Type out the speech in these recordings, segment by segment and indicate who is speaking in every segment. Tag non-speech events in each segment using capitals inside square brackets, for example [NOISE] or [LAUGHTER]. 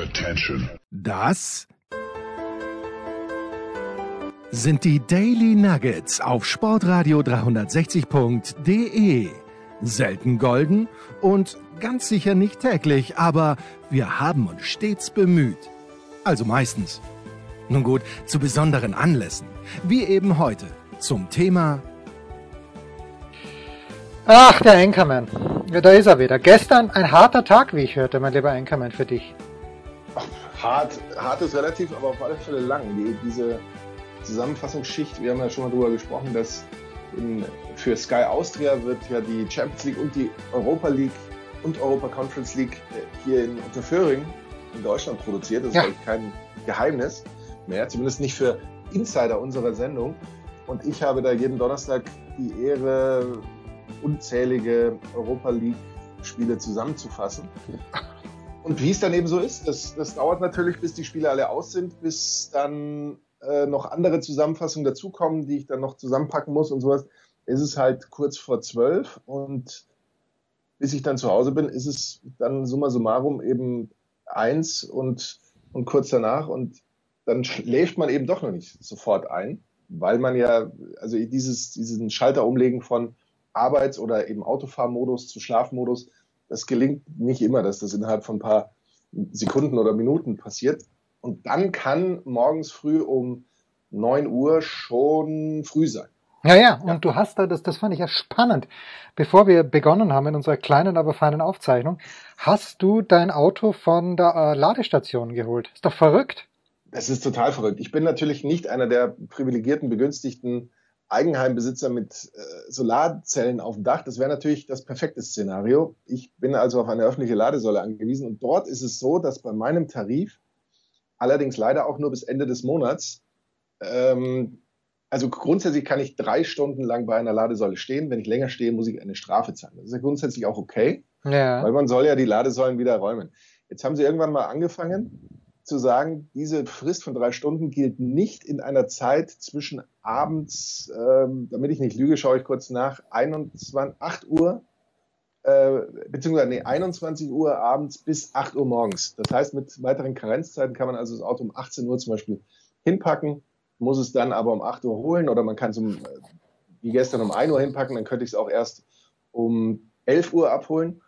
Speaker 1: Attention.
Speaker 2: Das sind die Daily Nuggets auf Sportradio 360.de. Selten golden und ganz sicher nicht täglich, aber wir haben uns stets bemüht. Also meistens. Nun gut, zu besonderen Anlässen, wie eben heute zum Thema
Speaker 3: Ach, der Anchorman. Ja, da ist er wieder. Gestern ein harter Tag, wie ich hörte, mein lieber Anchorman, für dich.
Speaker 4: Hart, hart ist relativ, aber auf alle Fälle lang. Die, diese Zusammenfassungsschicht, wir haben ja schon mal darüber gesprochen, dass in, für Sky Austria wird ja die Champions League und die Europa League und Europa Conference League äh, hier in Unterföhring in Deutschland produziert. Das ist
Speaker 3: Ja.
Speaker 4: kein Geheimnis mehr, zumindest nicht für Insider unserer Sendung. Und ich habe da jeden Donnerstag die Ehre, unzählige Europa League-Spiele zusammenzufassen. Und wie es dann eben so ist, das, das dauert natürlich, bis die Spiele alle aus sind, bis dann äh, noch andere Zusammenfassungen dazukommen, die ich dann noch zusammenpacken muss und sowas. Ist es halt kurz vor zwölf und bis ich dann zu Hause bin, ist es dann summa summarum eben eins und, und kurz danach und dann schläft man eben doch noch nicht sofort ein, weil man ja, also dieses, diesen Schalter umlegen von Arbeits- oder eben Autofahrmodus zu Schlafmodus, das gelingt nicht immer, dass das innerhalb von ein paar Sekunden oder Minuten passiert. Und dann kann morgens früh um 9 Uhr schon früh sein.
Speaker 3: Ja, ja, und du hast da, das, das fand ich ja spannend. Bevor wir begonnen haben in unserer kleinen, aber feinen Aufzeichnung, hast du dein Auto von der äh, Ladestation geholt. Ist doch verrückt.
Speaker 4: Das ist total verrückt. Ich bin natürlich nicht einer der privilegierten, begünstigten Eigenheimbesitzer mit äh, Solarzellen auf dem Dach. Das wäre natürlich das perfekte Szenario. Ich bin also auf eine öffentliche Ladesäule angewiesen und dort ist es so, dass bei meinem Tarif, allerdings leider auch nur bis Ende des Monats, ähm, also grundsätzlich kann ich drei Stunden lang bei einer Ladesäule stehen. Wenn ich länger stehe, muss ich eine Strafe zahlen. Das ist ja grundsätzlich auch okay.
Speaker 3: Ja.
Speaker 4: Weil man soll ja die Ladesäulen wieder räumen. Jetzt haben sie irgendwann mal angefangen zu sagen, diese Frist von drei Stunden gilt nicht in einer Zeit zwischen abends, ähm, damit ich nicht lüge, schaue ich kurz nach, 21, 8 Uhr, äh, beziehungsweise nee, 21 Uhr abends bis 8 Uhr morgens. Das heißt, mit weiteren Karenzzeiten kann man also das Auto um 18 Uhr zum Beispiel hinpacken, muss es dann aber um 8 Uhr holen oder man kann es um, äh, wie gestern um 1 Uhr hinpacken, dann könnte ich es auch erst um 11 Uhr abholen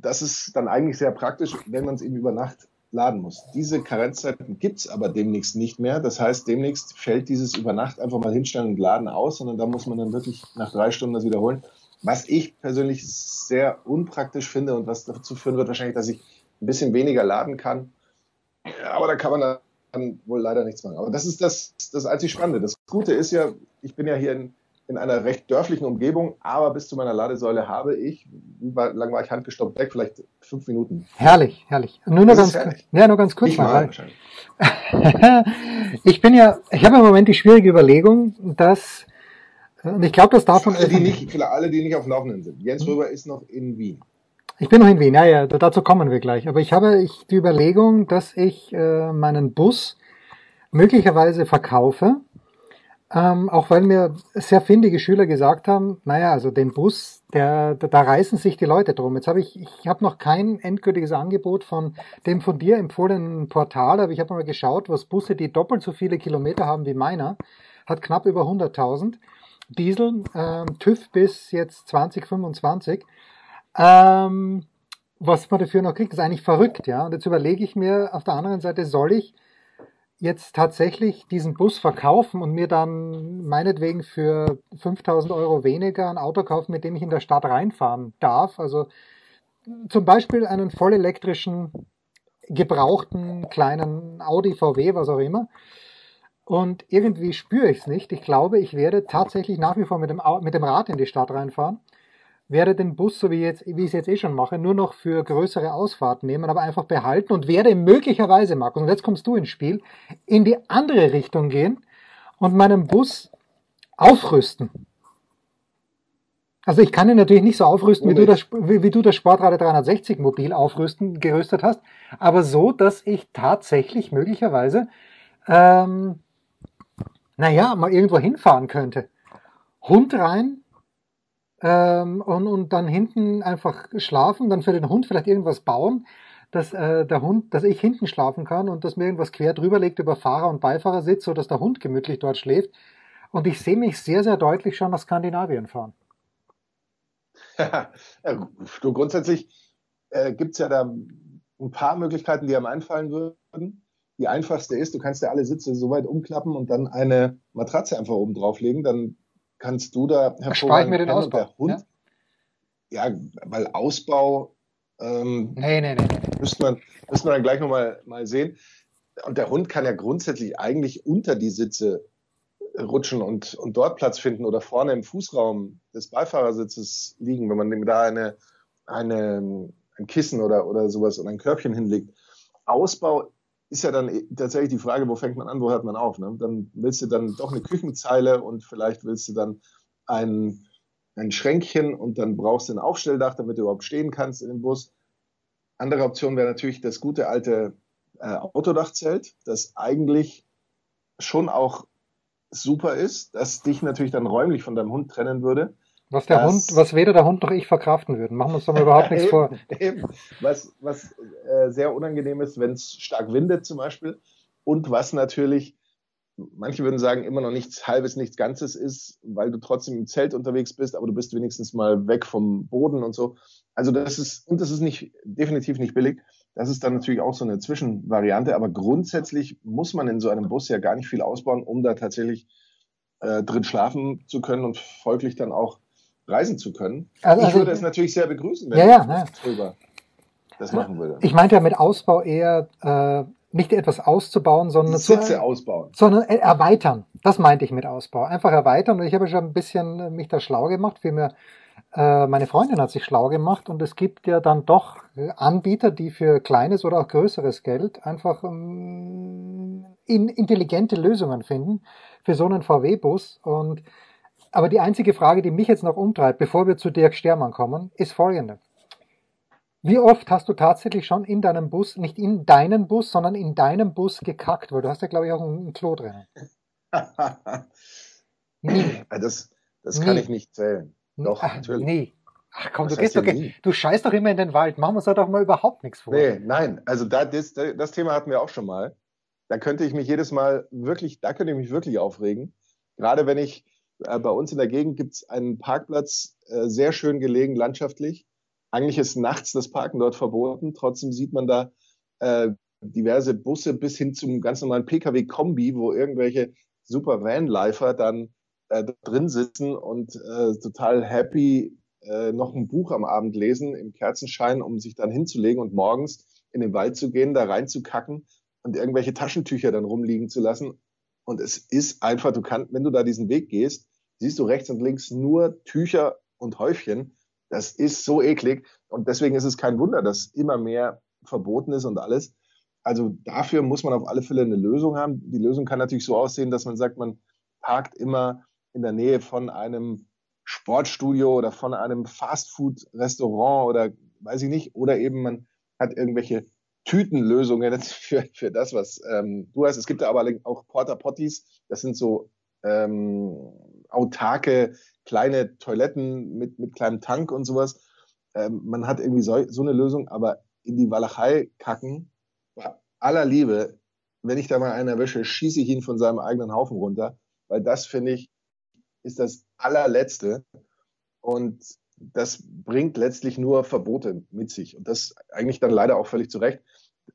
Speaker 4: das ist dann eigentlich sehr praktisch, wenn man es eben über Nacht laden muss. Diese Karenzzeiten gibt es aber demnächst nicht mehr. Das heißt, demnächst fällt dieses über Nacht einfach mal hinstellen und laden aus, sondern da muss man dann wirklich nach drei Stunden das wiederholen. Was ich persönlich sehr unpraktisch finde und was dazu führen wird wahrscheinlich, dass ich ein bisschen weniger laden kann. Aber da kann man dann wohl leider nichts machen. Aber das ist das, das einzig Spannende. Das Gute ist ja, ich bin ja hier in, in einer recht dörflichen Umgebung, aber bis zu meiner Ladesäule habe ich, wie war- lang war ich handgestoppt weg, vielleicht fünf Minuten.
Speaker 3: Herrlich, herrlich. Nur noch ganz,
Speaker 4: herrlich.
Speaker 3: ja, nur ganz kurz
Speaker 4: Nicht
Speaker 3: mal.
Speaker 4: mal [LAUGHS]
Speaker 3: ich bin ja, ich habe im Moment die schwierige Überlegung, dass, und ich glaube, das darf
Speaker 4: Für
Speaker 3: man
Speaker 4: alle, die [LAUGHS] nicht, für alle, die nicht auf dem Laufenden sind. Jens Röber ist noch in Wien.
Speaker 3: Ich bin noch in Wien, ja, ja, da- dazu kommen wir gleich. Aber ich habe ich, die Überlegung, dass ich äh, meinen Bus möglicherweise verkaufe, ähm, auch weil mir sehr findige Schüler gesagt haben, naja, also den Bus, der, da, da reißen sich die Leute drum. Jetzt habe ich, ich habe noch kein endgültiges Angebot von dem von dir empfohlenen Portal, aber ich habe mal geschaut, was Busse, die doppelt so viele Kilometer haben wie meiner, hat knapp über 100.000. Diesel, ähm, TÜV bis jetzt 2025. Ähm, was man dafür noch kriegt, ist eigentlich verrückt, ja. Und jetzt überlege ich mir auf der anderen Seite, soll ich jetzt tatsächlich diesen Bus verkaufen und mir dann meinetwegen für 5000 Euro weniger ein Auto kaufen, mit dem ich in der Stadt reinfahren darf? Also zum Beispiel einen vollelektrischen, gebrauchten kleinen Audi, VW, was auch immer. Und irgendwie spüre ich es nicht. Ich glaube, ich werde tatsächlich nach wie vor mit dem, mit dem Rad in die Stadt reinfahren werde den Bus, so wie, jetzt, wie ich es jetzt eh schon mache, nur noch für größere Ausfahrten nehmen, aber einfach behalten und werde möglicherweise, Markus, und jetzt kommst du ins Spiel, in die andere Richtung gehen und meinen Bus aufrüsten. Also ich kann ihn natürlich nicht so aufrüsten, wie du, das, wie, wie du das Sportrad 360 mobil aufrüsten, gerüstet hast, aber so, dass ich tatsächlich möglicherweise, ähm, naja, mal irgendwo hinfahren könnte. Hund rein, ähm, und, und dann hinten einfach schlafen, dann für den Hund vielleicht irgendwas bauen, dass äh, der Hund, dass ich hinten schlafen kann und dass mir irgendwas quer drüber liegt über Fahrer- und Beifahrersitz, so dass der Hund gemütlich dort schläft. Und ich sehe mich sehr, sehr deutlich schon nach Skandinavien fahren. [LAUGHS]
Speaker 4: du, grundsätzlich äh, gibt es ja da ein paar Möglichkeiten, die einem einfallen würden. Die einfachste ist, du kannst ja alle Sitze so weit umklappen und dann eine Matratze einfach oben drauflegen. Dann kannst du da
Speaker 3: hervorragend mir den Ausbau. Der
Speaker 4: Hund, ja? ja, weil Ausbau ähm,
Speaker 3: nee, nee, nee, nee.
Speaker 4: Müsste man, müsste man dann gleich nochmal mal sehen. Und der Hund kann ja grundsätzlich eigentlich unter die Sitze rutschen und, und dort Platz finden oder vorne im Fußraum des Beifahrersitzes liegen, wenn man dem da eine, eine, ein Kissen oder, oder sowas und ein Körbchen hinlegt. Ausbau ist ja dann tatsächlich die Frage, wo fängt man an, wo hört man auf? Ne? Dann willst du dann doch eine Küchenzeile und vielleicht willst du dann ein, ein Schränkchen und dann brauchst du ein Aufstelldach, damit du überhaupt stehen kannst in dem Bus. Andere Option wäre natürlich das gute alte äh, Autodachzelt, das eigentlich schon auch super ist, das dich natürlich dann räumlich von deinem Hund trennen würde.
Speaker 3: Was der Hund, was weder der Hund noch ich verkraften würden. Machen wir uns doch mal überhaupt nichts [LAUGHS] vor.
Speaker 4: Eben. Was, was äh, sehr unangenehm ist, wenn es stark windet zum Beispiel. Und was natürlich, manche würden sagen, immer noch nichts Halbes, nichts Ganzes ist, weil du trotzdem im Zelt unterwegs bist, aber du bist wenigstens mal weg vom Boden und so. Also das ist, und das ist nicht, definitiv nicht billig. Das ist dann natürlich auch so eine Zwischenvariante, aber grundsätzlich muss man in so einem Bus ja gar nicht viel ausbauen, um da tatsächlich äh, drin schlafen zu können und folglich dann auch reisen zu können. Also, ich also würde es natürlich sehr begrüßen, wenn
Speaker 3: ja, ja, ja.
Speaker 4: drüber das machen würde.
Speaker 3: Ich meinte ja mit Ausbau eher äh, nicht etwas auszubauen, sondern
Speaker 4: Sitze zu, ausbauen.
Speaker 3: Sondern erweitern. Das meinte ich mit Ausbau. Einfach erweitern. Und ich habe schon ein bisschen mich da schlau gemacht, wie mir äh, meine Freundin hat sich schlau gemacht und es gibt ja dann doch Anbieter, die für kleines oder auch größeres Geld einfach ähm, intelligente Lösungen finden für so einen VW-Bus. Und aber die einzige Frage, die mich jetzt noch umtreibt, bevor wir zu Dirk Stermann kommen, ist folgende. Wie oft hast du tatsächlich schon in deinem Bus, nicht in deinen Bus, sondern in deinem Bus gekackt? Weil du hast ja, glaube ich, auch ein, Klo drin. [LAUGHS]
Speaker 4: Nie. Das, das kann ich nicht zählen. Doch, Ach, natürlich.
Speaker 3: Nee. Ach komm, du gehst doch, du scheißt doch immer in den Wald. Machen wir uns doch mal überhaupt nichts vor.
Speaker 4: Nee, nein. Also da, das, das Thema hatten wir auch schon mal. Da könnte ich mich jedes Mal wirklich, da könnte ich mich wirklich aufregen. Gerade wenn ich, äh, bei uns in der Gegend gibt es einen Parkplatz, äh, sehr schön gelegen, landschaftlich. Eigentlich ist nachts das Parken dort verboten. Trotzdem sieht man da äh, diverse Busse bis hin zum ganz normalen Pkw-Kombi, wo irgendwelche super Vanlifer dann äh, drin sitzen und äh, total happy äh, noch ein Buch am Abend lesen im Kerzenschein, um sich dann hinzulegen und morgens in den Wald zu gehen, da reinzukacken und irgendwelche Taschentücher dann rumliegen zu lassen. Und es ist einfach, du kannst, wenn du da diesen Weg gehst, siehst du rechts und links nur Tücher und Häufchen. Das ist so eklig. Und deswegen ist es kein Wunder, dass immer mehr verboten ist und alles. Also dafür muss man auf alle Fälle eine Lösung haben. Die Lösung kann natürlich so aussehen, dass man sagt, man parkt immer in der Nähe von einem Sportstudio oder von einem Fastfood-Restaurant oder weiß ich nicht, oder eben man hat irgendwelche Tütenlösungen [LAUGHS] für, für das, was ähm, du hast. Es gibt da aber auch Porta Potties, das sind so ähm, autarke kleine Toiletten mit, mit kleinem Tank und sowas. Ähm, man hat irgendwie so, so eine Lösung, aber in die Walachei kacken, bei aller Liebe, wenn ich da mal einen erwische, schieße ich ihn von seinem eigenen Haufen runter, weil das finde ich ist das allerletzte. Und das bringt letztlich nur Verbote mit sich. Und das eigentlich dann leider auch völlig zu Recht.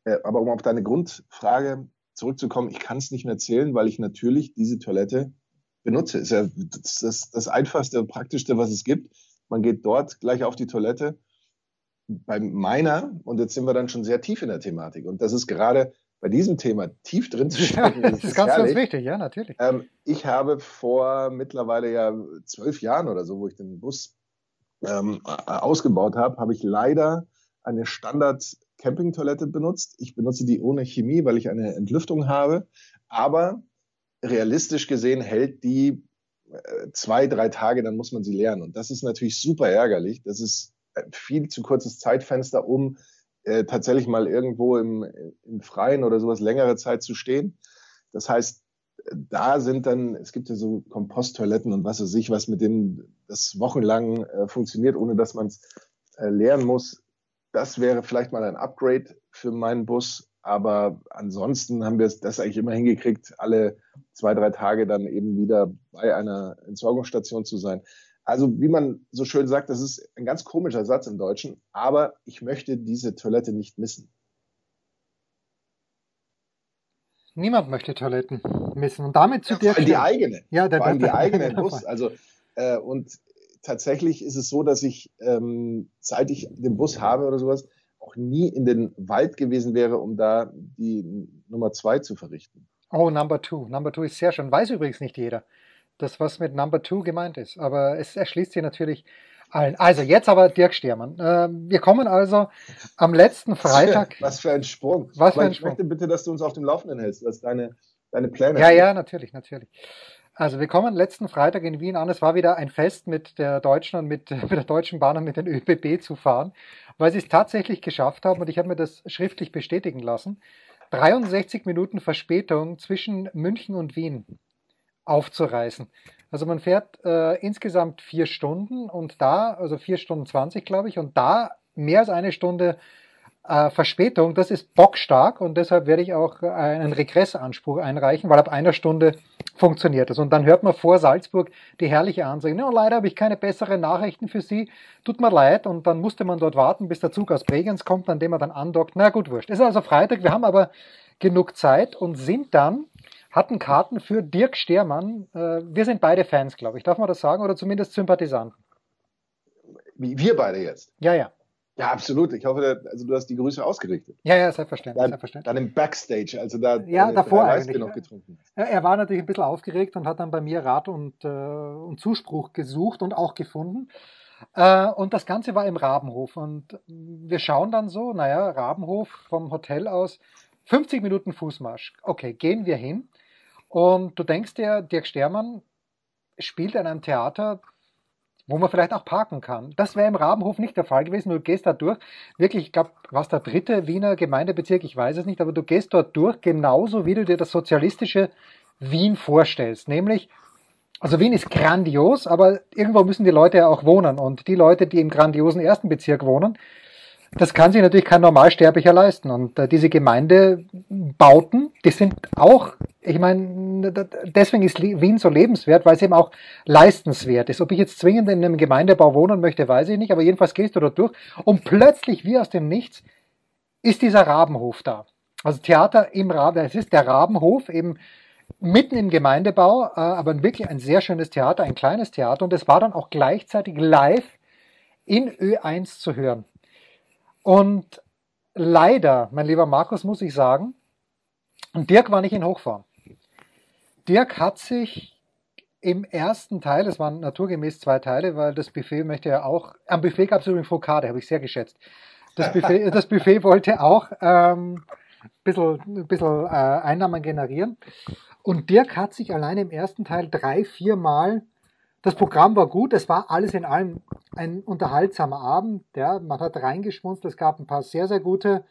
Speaker 4: Äh, aber um auf deine Grundfrage zurückzukommen, ich kann es nicht mehr zählen, weil ich natürlich diese Toilette benutze. Ist ja das, das, das einfachste und praktischste, was es gibt. Man geht dort gleich auf die Toilette. Bei meiner, und jetzt sind wir dann schon sehr tief in der Thematik, und das ist gerade bei diesem Thema tief drin zu stecken. [LAUGHS]
Speaker 3: Ja, das ist ganz, herrlich. ganz wichtig, ja, natürlich.
Speaker 4: Ähm, ich habe vor mittlerweile ja zwölf Jahren oder so, wo ich den Bus ähm, ausgebaut habe, habe ich leider eine Standard Campingtoilette benutzt. Ich benutze die ohne Chemie, weil ich eine Entlüftung habe. Aber realistisch gesehen hält die äh, zwei, drei Tage, dann muss man sie leeren. Und das ist natürlich super ärgerlich. Das ist viel zu kurzes Zeitfenster, um äh, tatsächlich mal irgendwo im, im Freien oder sowas längere Zeit zu stehen. Das heißt, da sind dann, es gibt ja so Komposttoiletten und was weiß ich, was mit dem das wochenlang äh, funktioniert, ohne dass man es äh, leeren muss. Das wäre vielleicht mal ein Upgrade für meinen Bus. Aber ansonsten haben wir das eigentlich immer hingekriegt, alle zwei, drei Tage dann eben wieder bei einer Entsorgungsstation zu sein. Also wie man so schön sagt, das ist ein ganz komischer Satz im Deutschen, aber ich möchte diese Toilette nicht missen.
Speaker 3: Niemand möchte Toiletten missen. Und damit zu
Speaker 4: ja,
Speaker 3: dir.
Speaker 4: Vor die eigene.
Speaker 3: Ja, der,
Speaker 4: vor allem die eigene Bus. [LAUGHS] Also, äh, und tatsächlich ist es so, dass ich, ähm, seit ich den Bus habe oder sowas, auch nie in den Wald gewesen wäre, um da die Nummer zwei zu verrichten.
Speaker 3: Oh, Number Two. Number Two ist sehr schön. Weiß übrigens nicht jeder, das was mit Number Two gemeint ist. Aber es erschließt sich natürlich allen. Also jetzt aber Dirk Stiermann. Äh, wir kommen also am letzten Freitag.
Speaker 4: Was für ein Sprung.
Speaker 3: Was für ein
Speaker 4: ich
Speaker 3: Sprung.
Speaker 4: möchte bitte, dass du uns auf dem Laufenden hältst, was deine, deine Pläne
Speaker 3: Ja, ja, natürlich, natürlich. Also wir kommen letzten Freitag in Wien an. Es war wieder ein Fest mit der Deutschen und mit, [LAUGHS] mit der Deutschen Bahn und mit den ÖBB zu fahren, weil sie es tatsächlich geschafft haben und ich habe mir das schriftlich bestätigen lassen. 63 Minuten Verspätung zwischen München und Wien aufzureißen. Also man fährt äh, insgesamt vier Stunden und da, also vier Stunden 20, glaube ich, und da mehr als eine Stunde äh, Verspätung, das ist bockstark und deshalb werde ich auch einen Regressanspruch einreichen, weil ab einer Stunde funktioniert es. Und dann hört man vor Salzburg die herrliche Ansage, no, leider habe ich keine besseren Nachrichten für Sie, tut mir leid. Und dann musste man dort warten, bis der Zug aus Bregenz kommt, an dem man dann andockt. Na gut, wurscht. Es ist also Freitag, wir haben aber genug Zeit und sind dann, hatten Karten für Dirk Stehrmann. Äh, wir sind beide Fans, glaube ich. Darf man das sagen? Oder zumindest Sympathisanten?
Speaker 4: Wir beide jetzt?
Speaker 3: Ja, ja.
Speaker 4: Ja, absolut. Ich hoffe, also du hast die Grüße ausgerichtet.
Speaker 3: Ja, ja, selbstverständlich.
Speaker 4: Dann,
Speaker 3: selbstverständlich.
Speaker 4: dann im Backstage, also da
Speaker 3: ja,
Speaker 4: deine
Speaker 3: davor eigentlich.
Speaker 4: Noch getrunken.
Speaker 3: Er war natürlich ein bisschen aufgeregt und hat dann bei mir Rat und, äh, und Zuspruch gesucht und auch gefunden. Äh, und das Ganze war im Rabenhof. Und wir schauen dann so, naja, Rabenhof vom Hotel aus, 50 Minuten Fußmarsch. Okay, gehen wir hin. Und du denkst dir, Dirk Stermann spielt in einem Theater, wo man vielleicht auch parken kann. Das wäre im Rabenhof nicht der Fall gewesen. Du gehst da durch, wirklich, ich glaube, was der dritte Wiener Gemeindebezirk, ich weiß es nicht, aber du gehst dort durch, genauso wie du dir das sozialistische Wien vorstellst. Nämlich, also Wien ist grandios, aber irgendwo müssen die Leute ja auch wohnen. Und die Leute, die im grandiosen ersten Bezirk wohnen, das kann sich natürlich kein Normalsterblicher leisten. Und äh, diese Gemeindebauten, die sind auch, ich meine, deswegen ist Wien so lebenswert, weil es eben auch leistenswert ist. Ob ich jetzt zwingend in einem Gemeindebau wohnen möchte, weiß ich nicht, aber jedenfalls gehst du dort durch und plötzlich, wie aus dem Nichts, ist dieser Rabenhof da. Also Theater im Raben, es ist der Rabenhof eben mitten im Gemeindebau, äh, aber wirklich ein sehr schönes Theater, ein kleines Theater und es war dann auch gleichzeitig live in Ö1 zu hören. Und leider, mein lieber Markus, muss ich sagen, Dirk war nicht in Hochform. Dirk hat sich im ersten Teil, es waren naturgemäß zwei Teile, weil das Buffet möchte ja auch, am Buffet gab es übrigens Fokade, habe ich sehr geschätzt. Das Buffet, [LAUGHS] das Buffet wollte auch ähm, ein bisschen, bisschen äh, Einnahmen generieren. Und Dirk hat sich allein im ersten Teil drei, vier Mal das Programm war gut, es war alles in allem ein unterhaltsamer Abend. Ja, man hat reingeschmunzt, es gab ein paar sehr, sehr gute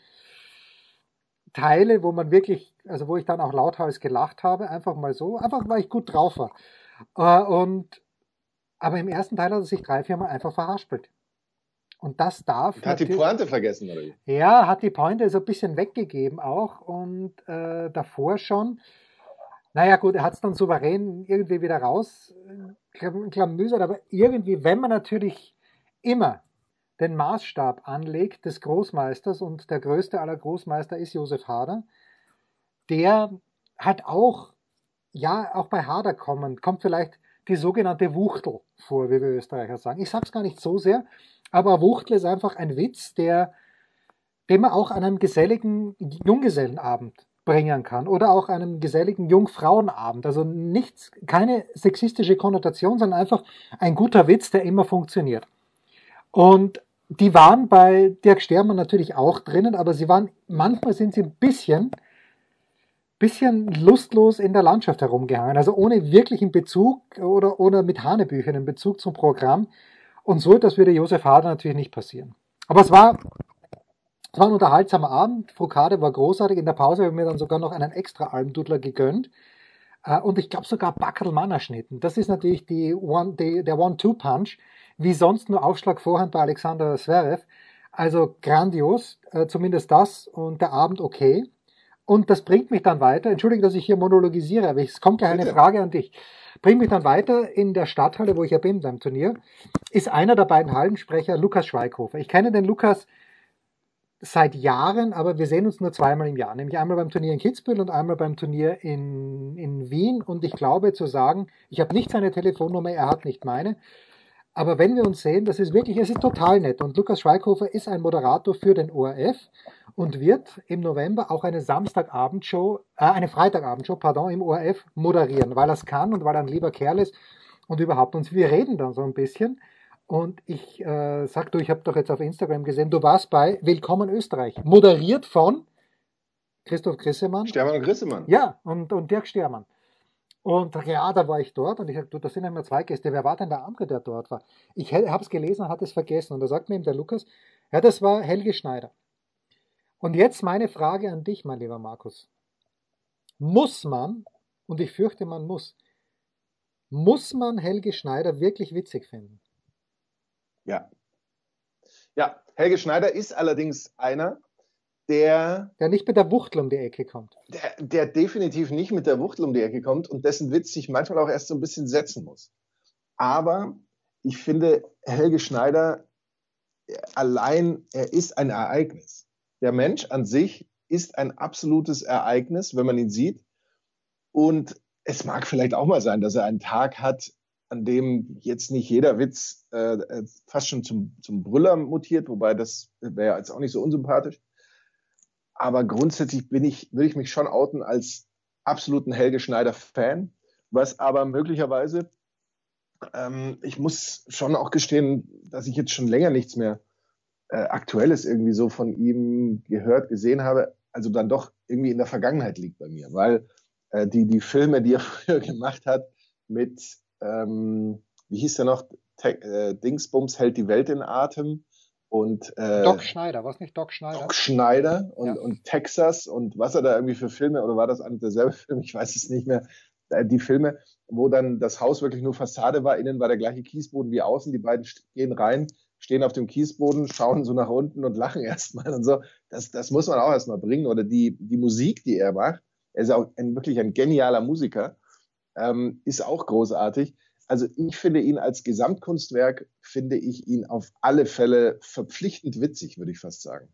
Speaker 3: Teile, wo man wirklich, also wo ich dann auch lauthals gelacht habe, einfach mal so, einfach weil ich gut drauf war. Äh, und, aber im ersten Teil hat er sich drei, vier Mal einfach verhaspelt. Und das darf.
Speaker 4: Und hat die Pointe vergessen, oder wie?
Speaker 3: Ja, hat die Pointe so ein bisschen weggegeben auch und äh, davor schon. Naja, gut, er hat es dann souverän irgendwie wieder raus klamüsert, aber irgendwie, wenn man natürlich immer den Maßstab anlegt des Großmeisters und der größte aller Großmeister ist Josef Hader, der hat auch, ja, auch bei Hader kommen, kommt vielleicht die sogenannte Wuchtel vor, wie wir Österreicher sagen. Ich sage es gar nicht so sehr, aber Wuchtel ist einfach ein Witz, der, den man auch an einem geselligen Junggesellenabend bringen kann oder auch einem geselligen Jungfrauenabend. Also nichts, keine sexistische Konnotation, sondern einfach ein guter Witz, der immer funktioniert. Und die waren bei Dirk Stermann natürlich auch drinnen, aber sie waren, manchmal sind sie ein bisschen, bisschen lustlos in der Landschaft herumgehangen, also ohne wirklichen Bezug oder ohne mit Hanebüchern einen Bezug zum Programm. Und so etwas würde Josef Hader natürlich nicht passieren. Aber es war es war ein unterhaltsamer Abend. Frukade war großartig. In der Pause habe ich mir dann sogar noch einen extra Almdudler gegönnt. Äh, und ich glaube sogar Backelmannerschnitten. Das ist natürlich die One, die, der One-Two-Punch, wie sonst nur Aufschlag Vorhand bei Alexander Zverev. Also grandios, äh, zumindest das und der Abend okay. Und das bringt mich dann weiter, entschuldige, dass ich hier monologisiere, aber es kommt gleich eine Frage an dich. Bringt mich dann weiter in der Stadthalle, wo ich ja bin beim Turnier, ist einer der beiden Hallensprecher Lukas Schweighofer. Ich kenne den Lukas seit Jahren, aber wir sehen uns nur zweimal im Jahr, nämlich einmal beim Turnier in Kitzbühel und einmal beim Turnier in, in Wien. Und ich glaube zu sagen, ich habe nicht seine Telefonnummer, er hat nicht meine. Aber wenn wir uns sehen, das ist wirklich, es ist total nett. Und Lukas Schweighofer ist ein Moderator für den ORF und wird im November auch eine Samstagabendshow, äh, eine Freitagabendshow, pardon, im ORF moderieren, weil er es kann und weil er ein lieber Kerl ist und überhaupt. Und wir reden dann so ein bisschen. Und ich äh, sag du, ich habe doch jetzt auf Instagram gesehen, du warst bei Willkommen Österreich, moderiert von Christoph Grissemann.
Speaker 4: Stermann und Grissemann.
Speaker 3: Ja, und, und Dirk Stermann. Und ja, da war ich dort und ich sagte, du, das sind immer zwei Gäste. Wer war denn der andere, der dort war? Ich habe es gelesen und hatte es vergessen. Und da sagt mir eben der Lukas, ja, das war Helge Schneider. Und jetzt meine Frage an dich, mein lieber Markus. Muss man, und ich fürchte, man muss, muss man Helge Schneider wirklich witzig finden?
Speaker 4: Ja. Ja, Helge Schneider ist allerdings einer, der.
Speaker 3: Der nicht mit der Wuchtel um die Ecke kommt.
Speaker 4: Der, der definitiv nicht mit der Wuchtel um die Ecke kommt und dessen Witz sich manchmal auch erst so ein bisschen setzen muss. Aber ich finde, Helge Schneider allein, er ist ein Ereignis. Der Mensch an sich ist ein absolutes Ereignis, wenn man ihn sieht. Und es mag vielleicht auch mal sein, dass er einen Tag hat, an dem jetzt nicht jeder Witz äh, äh fast schon zum, zum Brüller mutiert, wobei das wäre jetzt auch nicht so unsympathisch. Aber grundsätzlich bin ich, würde ich mich schon outen als absoluten Helge Schneider-Fan, was aber möglicherweise, ähm, ich muss schon auch gestehen, dass ich jetzt schon länger nichts mehr äh, Aktuelles irgendwie so von ihm gehört, gesehen habe, also dann doch irgendwie in der Vergangenheit liegt bei mir, weil äh, die, die Filme, die er [LAUGHS] früher gemacht hat mit, ähm, wie hieß der noch, Te äh, Dingsbums hält die Welt in Atem, und
Speaker 3: äh, Doc Schneider, was nicht Doc Schneider?
Speaker 4: Doc Schneider und, ja. und Texas und was er da irgendwie für Filme, oder war das eigentlich derselbe [LAUGHS] Film? Ich weiß es nicht mehr. Äh, die Filme, wo dann das Haus wirklich nur Fassade war, innen war der gleiche Kiesboden wie außen, die beiden gehen rein, stehen auf dem Kiesboden, schauen so nach unten und lachen [LAUGHS] erstmal und so. Das, das muss man auch erstmal bringen. Oder die, die Musik, die er macht, er ist auch ein, wirklich ein genialer Musiker, ähm, ist auch großartig. Also ich finde ihn als Gesamtkunstwerk, finde ich ihn auf alle Fälle verpflichtend witzig, würde ich fast sagen.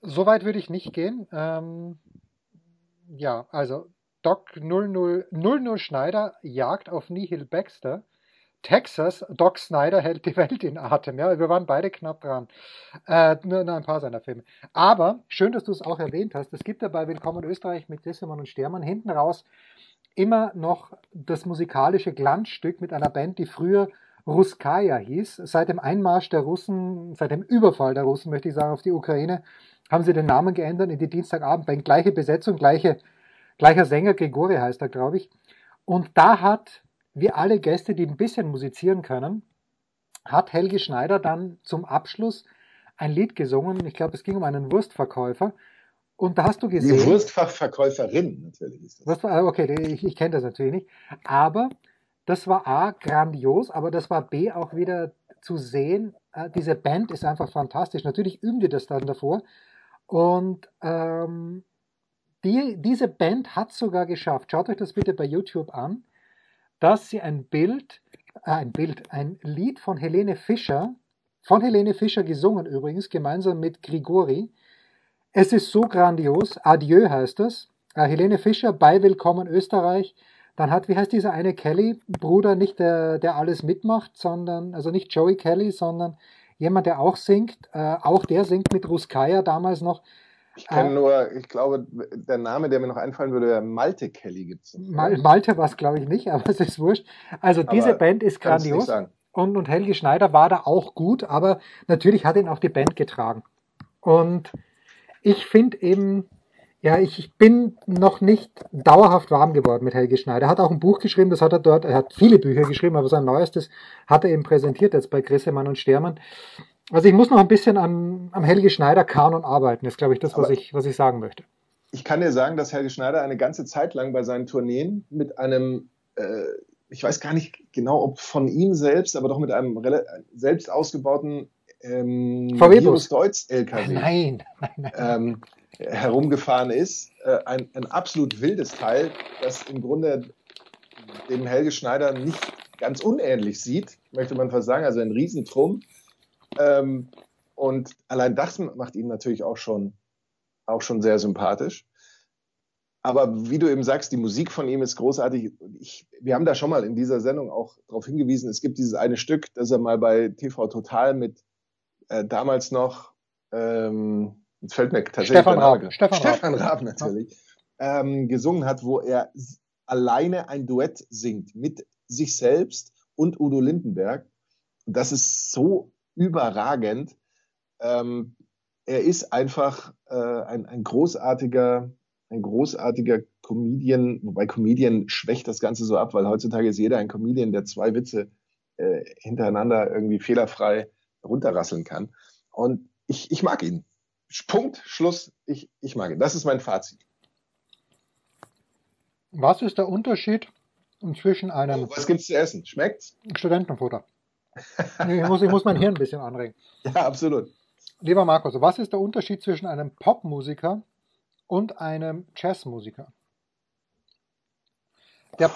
Speaker 3: Soweit würde ich nicht gehen. Ähm, ja, also Doc 00, 00 Schneider jagt auf Nihil Baxter. Texas, Doc Snyder hält die Welt in Atem. Ja, wir waren beide knapp dran. Äh, nur, nur ein paar seiner Filme. Aber schön, dass du es auch erwähnt hast. Es gibt ja bei Willkommen Österreich mit Disselmann und Stermann hinten raus immer noch das musikalische Glanzstück mit einer Band, die früher Ruskaya hieß. Seit dem Einmarsch der Russen, seit dem Überfall der Russen, möchte ich sagen, auf die Ukraine, haben sie den Namen geändert in die Dienstagabendband. Gleiche Besetzung, gleiche, gleicher Sänger, Grigori heißt er, glaube ich. Und da hat, wie alle Gäste, die ein bisschen musizieren können, hat Helge Schneider dann zum Abschluss ein Lied gesungen. Ich glaube, es ging um einen Wurstverkäufer. Und da hast du gesehen.
Speaker 4: Die Wurstfachverkäuferin natürlich ist
Speaker 3: das. Okay, ich, ich kenne das natürlich nicht. Aber das war A, grandios, aber das war B, auch wieder zu sehen, äh, diese Band ist einfach fantastisch. Natürlich üben die das dann davor. Und ähm, die, diese Band hat sogar geschafft, schaut euch das bitte bei YouTube an, dass sie ein Bild, äh, ein Bild, ein Lied von Helene Fischer, von Helene Fischer gesungen übrigens, gemeinsam mit Grigori, es ist so grandios. Adieu heißt es. Äh, Helene Fischer bei Willkommen Österreich. Dann hat, wie heißt dieser eine Kelly-Bruder, nicht der, der alles mitmacht, sondern, also nicht Joey Kelly, sondern jemand, der auch singt. Äh, auch der singt mit Ruskaya damals noch.
Speaker 4: Ich kenne äh, nur, ich glaube, der Name, der mir noch einfallen würde, Malte Kelly gibt es.
Speaker 3: Mal, Malte war es, glaube ich, nicht, [LAUGHS] aber es ist wurscht. Also diese aber Band ist grandios. Und, und Helge Schneider war da auch gut, aber natürlich hat ihn auch die Band getragen. Und ich finde eben, ja, ich bin noch nicht dauerhaft warm geworden mit Helge Schneider. Er hat auch ein Buch geschrieben, das hat er dort, er hat viele Bücher geschrieben, aber sein neuestes hat er eben präsentiert jetzt bei Grissemann und Stermann. Also ich muss noch ein bisschen am, am Helge Schneider Kanon arbeiten, ist glaube ich das, was ich, was ich sagen möchte.
Speaker 4: Ich kann dir sagen, dass Helge Schneider eine ganze Zeit lang bei seinen Tourneen mit einem, äh, ich weiß gar nicht genau, ob von ihm selbst, aber doch mit einem selbst ausgebauten ähm. Virus Deutz LKW
Speaker 3: Nein, nein, nein.
Speaker 4: ähm, herumgefahren ist. Äh, ein, ein absolut wildes Teil, das im Grunde dem Helge Schneider nicht ganz unähnlich sieht, möchte man fast sagen. Also ein Riesentrum. Ähm, und allein das macht ihn natürlich auch schon, auch schon sehr sympathisch. Aber wie du eben sagst, die Musik von ihm ist großartig. Ich, wir haben da schon mal in dieser Sendung auch darauf hingewiesen, es gibt dieses eine Stück, das er mal bei TV Total mit äh, damals noch, ähm, jetzt fällt mir tatsächlich
Speaker 3: Stefan Raab.
Speaker 4: gerade-
Speaker 3: Stefan.
Speaker 4: Stefan Raab natürlich, ähm, gesungen hat, wo er alleine ein Duett singt mit sich selbst und Udo Lindenberg. Das ist so überragend. Ähm, er ist einfach äh, ein, ein großartiger, ein großartiger Comedian, wobei Comedian schwächt das Ganze so ab, weil heutzutage ist jeder ein Comedian, der zwei Witze äh, hintereinander irgendwie fehlerfrei runterrasseln kann. Und ich, ich mag ihn. Punkt, Schluss, ich, ich mag ihn. Das ist mein Fazit.
Speaker 3: Was ist der Unterschied zwischen einem
Speaker 4: Oh, was gibt's zu essen? Schmeckt's?
Speaker 3: Studentenfutter? Ich muss, ich muss mein Hirn ein bisschen anregen. [LAUGHS]
Speaker 4: Ja, absolut.
Speaker 3: Lieber Markus, was ist der Unterschied zwischen einem Popmusiker und einem Jazzmusiker? Der,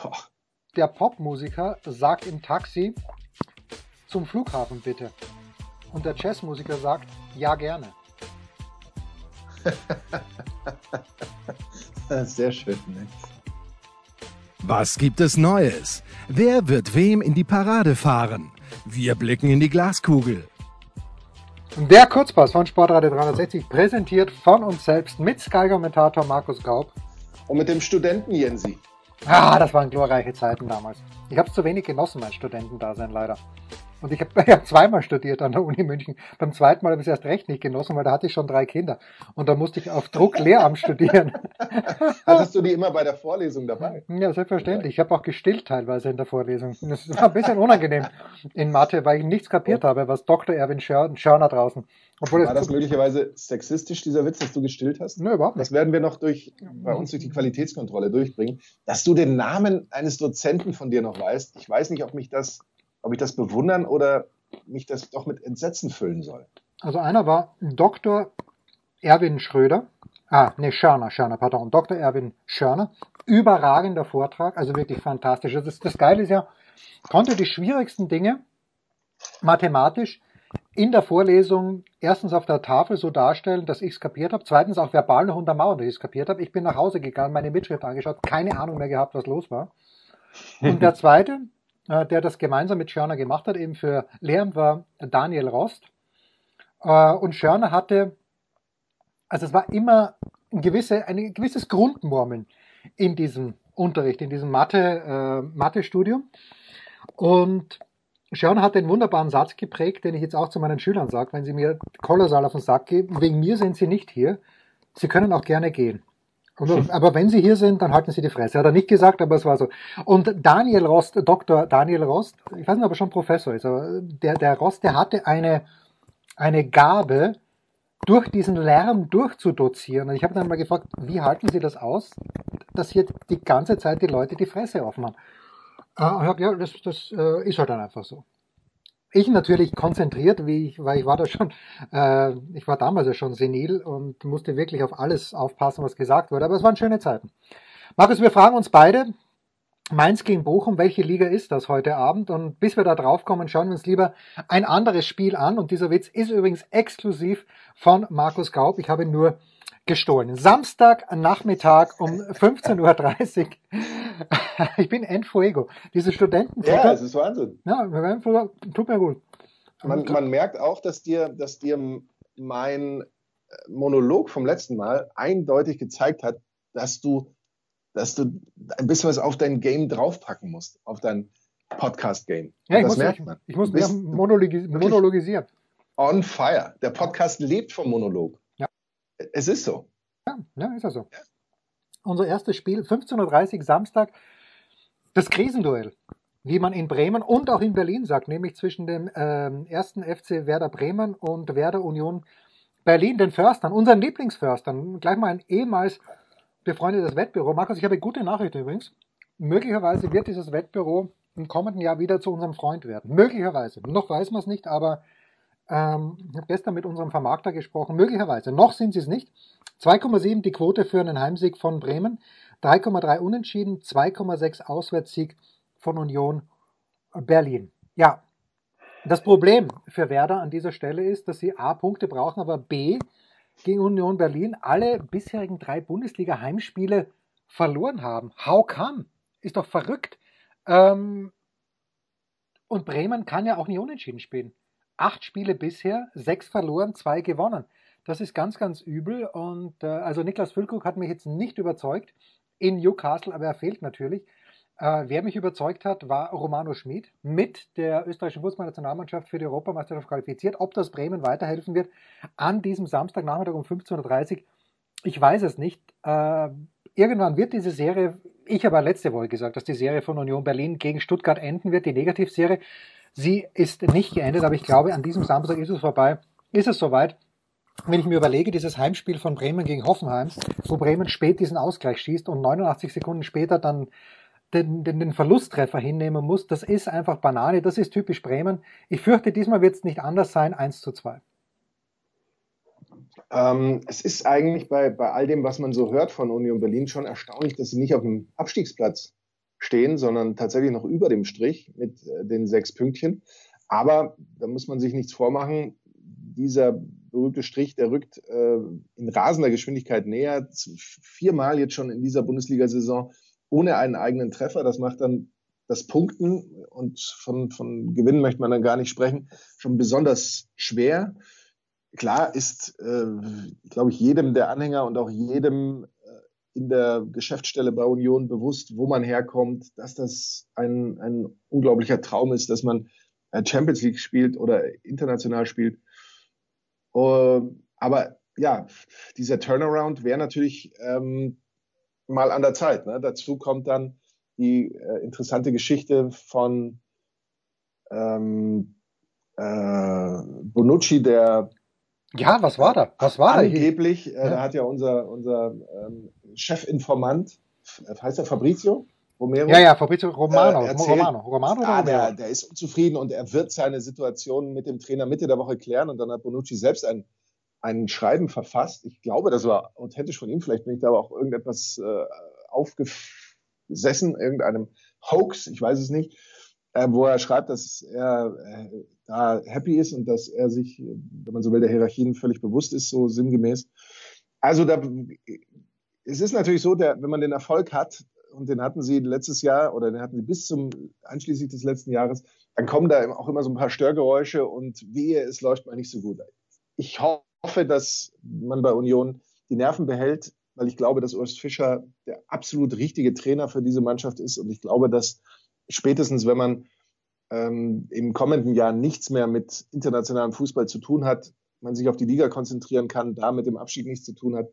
Speaker 3: der Popmusiker sagt im Taxi zum Flughafen bitte. Und der Jazzmusiker sagt ja gerne. [LAUGHS]
Speaker 4: Sehr schön. Ne?
Speaker 2: Was gibt es Neues? Wer wird wem in die Parade fahren? Wir blicken in die Glaskugel.
Speaker 3: Der Kurzpass von Sportradio 360 präsentiert von uns selbst mit Sky-Kommentator Markus Gaub.
Speaker 4: Und mit dem Studenten Jensi.
Speaker 3: Ah, das waren glorreiche Zeiten damals. Ich habe es zu wenig genossen, mein Studentendasein leider. Und ich habe [LAUGHS] ich hab zweimal studiert an der Uni München. Beim zweiten Mal habe ich es erst recht nicht genossen, weil da hatte ich schon drei Kinder. Und da musste ich auf Druck Lehramt studieren. [LAUGHS]
Speaker 4: Hattest du die immer bei der Vorlesung dabei?
Speaker 3: Ja, selbstverständlich. Ich habe auch gestillt teilweise in der Vorlesung. Das war ein bisschen unangenehm in Mathe, weil ich nichts kapiert habe, was Dr. Erwin Schör- Schörner draußen. Obwohl
Speaker 4: War das möglicherweise sexistisch, dieser Witz, dass du gestillt hast?
Speaker 3: Nö, überhaupt nicht.
Speaker 4: Das werden wir noch durch, bei uns durch die Qualitätskontrolle durchbringen. Dass du den Namen eines Dozenten von dir noch weißt, ich weiß nicht, ob mich das, ob ich das bewundern oder mich das doch mit Entsetzen füllen soll.
Speaker 3: Also einer war Dr. Erwin Schröder. Ah, nee, Schörner, Schörner, pardon. Dr. Erwin Schörner. Überragender Vortrag, also wirklich fantastisch. Das, das Geile ist ja, konnte die schwierigsten Dinge mathematisch in der Vorlesung erstens auf der Tafel so darstellen, dass ich es kapiert habe, zweitens auch verbal noch untermauern, dass ich es kapiert habe. Ich bin nach Hause gegangen, meine Mitschrift angeschaut, keine Ahnung mehr gehabt, was los war. Und der [LAUGHS] zweite, der das gemeinsam mit Schörner gemacht hat, eben für Lehramt, war Daniel Rost. Äh, Und Schörner hatte, also es war immer ein, gewisse, ein gewisses Grundmurmeln in diesem Unterricht, in diesem Mathe, äh, Mathe-Studium. Und Schörner hat den wunderbaren Satz geprägt, den ich jetzt auch zu meinen Schülern sage, wenn sie mir kolossal auf den Sack geben, wegen mir sind sie nicht hier, sie können auch gerne gehen. Und, aber wenn sie hier sind, dann halten sie die Fresse. Hat er nicht gesagt, aber es war so. Und Daniel Rost, Dr. Daniel Rost, ich weiß nicht, ob er schon Professor ist, aber der, der Rost, der hatte eine, eine Gabe, durch diesen Lärm durchzudozieren. Und ich habe dann mal gefragt, wie halten Sie das aus, dass hier die ganze Zeit die Leute die Fresse offen haben? Äh, und ich hab, ja, das, das äh, ist halt dann einfach so. Ich natürlich konzentriert, wie ich, weil ich war da schon, äh, ich war damals ja schon senil und musste wirklich auf alles aufpassen, was gesagt wurde. Aber es waren schöne Zeiten. Markus, wir fragen uns beide, Mainz gegen Bochum, welche Liga ist das heute Abend? Und bis wir da drauf kommen, schauen wir uns lieber ein anderes Spiel an. Und dieser Witz ist übrigens exklusiv von Markus Gaub. Ich habe ihn nur gestohlen. Samstag Nachmittag um [LAUGHS] 15.30 Uhr. [LAUGHS] ich bin en fuego. Diese Studenten.
Speaker 4: Ja, es ist Wahnsinn.
Speaker 3: ja, tut mir gut.
Speaker 4: Man, man merkt auch, dass dir, dass dir mein Monolog vom letzten Mal eindeutig gezeigt hat, dass du, dass du ein bisschen was auf dein Game draufpacken musst, auf dein Podcast-Game.
Speaker 3: Ja, ich
Speaker 4: das
Speaker 3: muss,
Speaker 4: merkt
Speaker 3: ich,
Speaker 4: man.
Speaker 3: ich muss mehr monologi monologisieren.
Speaker 4: on fire. Der Podcast lebt vom Monolog.
Speaker 3: Ja.
Speaker 4: Es ist so.
Speaker 3: Ja, ja, ist ja so. Unser erstes Spiel, 15.30 Uhr Samstag, das Krisenduell, wie man in Bremen und auch in Berlin sagt, nämlich zwischen dem ähm, ersten FC Werder Bremen und Werder Union Berlin, den Förstern, unseren Lieblingsförstern, gleich mal ein ehemals befreundetes Wettbüro. Markus, ich habe gute Nachricht übrigens. Möglicherweise wird dieses Wettbüro im kommenden Jahr wieder zu unserem Freund werden. Möglicherweise. Noch weiß man es nicht, aber Ähm, ich habe gestern mit unserem Vermarkter gesprochen, möglicherweise. Noch sind sie es nicht. 2,7 die Quote für einen Heimsieg von Bremen, 3,3 Unentschieden, 2,6 Auswärtssieg von Union Berlin. Ja, das Problem für Werder an dieser Stelle ist, dass sie A Punkte brauchen, aber B gegen Union Berlin alle bisherigen drei Bundesliga-Heimspiele verloren haben. How come? Ist doch verrückt. Ähm, und Bremen kann ja auch nicht unentschieden spielen. Acht Spiele bisher, sechs verloren, zwei gewonnen. Das ist ganz, ganz übel. Und äh, also Niklas Füllkrug hat mich jetzt nicht überzeugt in Newcastle, aber er fehlt natürlich. Äh, wer mich überzeugt hat, war Romano Schmid mit der österreichischen Fußballnationalmannschaft für die Europameisterschaft qualifiziert. Ob das Bremen weiterhelfen wird an diesem Samstagnachmittag um 15.30 Uhr, ich weiß es nicht. Äh, irgendwann wird diese Serie, ich habe letzte Woche gesagt, dass die Serie von Union Berlin gegen Stuttgart enden wird, die Negativserie. Sie ist nicht geendet, aber ich glaube, an diesem Samstag ist es vorbei, ist es soweit. Wenn ich mir überlege, dieses Heimspiel von Bremen gegen Hoffenheim, wo Bremen spät diesen Ausgleich schießt und 89 Sekunden später dann den, den, den Verlusttreffer hinnehmen muss, das ist einfach Banane, das ist typisch Bremen. Ich fürchte, diesmal wird es nicht anders sein, 1 zu 2.
Speaker 4: Ähm, es ist eigentlich bei, bei all dem, was man so hört von Union Berlin, schon erstaunlich, dass sie nicht auf dem Abstiegsplatz stehen, sondern tatsächlich noch über dem Strich mit äh, den sechs Pünktchen. Aber da muss man sich nichts vormachen. Dieser berühmte Strich, der rückt äh, in rasender Geschwindigkeit näher. Viermal jetzt schon in dieser Bundesliga-Saison ohne einen eigenen Treffer. Das macht dann das Punkten und von, von Gewinnen möchte man dann gar nicht sprechen, schon besonders schwer. Klar ist, äh, glaube ich, jedem der Anhänger und auch jedem äh, in der Geschäftsstelle bei Union bewusst, wo man herkommt, dass das ein, ein unglaublicher Traum ist, dass man äh, Champions League spielt oder international spielt. Uh, aber ja, dieser Turnaround wäre natürlich ähm, mal an der Zeit. Ne? Dazu kommt dann die äh, interessante Geschichte von ähm, äh, Bonucci, der
Speaker 3: ja, was war da? Was war
Speaker 4: angeblich, da? Angeblich, äh, da hat ja unser, unser ähm, Chefinformant, heißt er Fabrizio?
Speaker 3: Romero? Ja, ja, Fabrizio Romano. Äh, erzählt, Romano.
Speaker 4: Romano ah, der, der ist unzufrieden und er wird seine Situation mit dem Trainer Mitte der Woche klären und dann hat Bonucci selbst ein ein Schreiben verfasst. Ich glaube, das war authentisch von ihm. Vielleicht bin ich da aber auch irgendetwas äh, aufgesessen, irgendeinem Hoax, ich weiß es nicht, äh, wo er schreibt, dass er äh, da happy ist und dass er sich, wenn man so will, der Hierarchien völlig bewusst ist, so sinngemäß. Also da, es ist natürlich so, der, wenn man den Erfolg hat, und den hatten sie letztes Jahr oder den hatten sie bis zum einschließlich des letzten Jahres, dann kommen da auch immer so ein paar Störgeräusche und wehe, es läuft mal nicht so gut. Ich hoffe, hoffe, dass man bei Union die Nerven behält, weil ich glaube, dass Urs Fischer der absolut richtige Trainer für diese Mannschaft ist. Und ich glaube, dass spätestens, wenn man ähm, im kommenden Jahr nichts mehr mit internationalem Fußball zu tun hat, man sich auf die Liga konzentrieren kann, da mit dem Abschied nichts zu tun hat.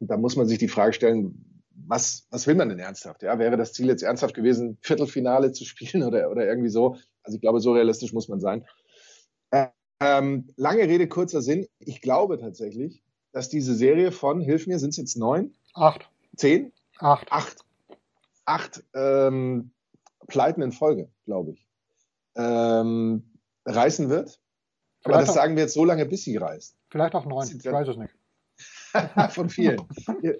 Speaker 4: Da muss man sich die Frage stellen, was, was will man denn ernsthaft? Ja, wäre das Ziel jetzt ernsthaft gewesen, Viertelfinale zu [LAUGHS] spielen oder, oder irgendwie so? Also ich glaube, so realistisch muss man sein. Ähm, lange Rede, kurzer Sinn. Ich glaube tatsächlich, dass diese Serie von, hilf mir, sind es jetzt neun?
Speaker 3: Acht.
Speaker 4: Zehn?
Speaker 3: Acht.
Speaker 4: Acht. Acht ähm, Pleiten in Folge, glaube ich. Ähm, reißen wird. Vielleicht Aber das auch, sagen wir jetzt so lange, bis sie reißt.
Speaker 3: Vielleicht auch neun, ich weiß es nicht. [LAUGHS]
Speaker 4: von vielen.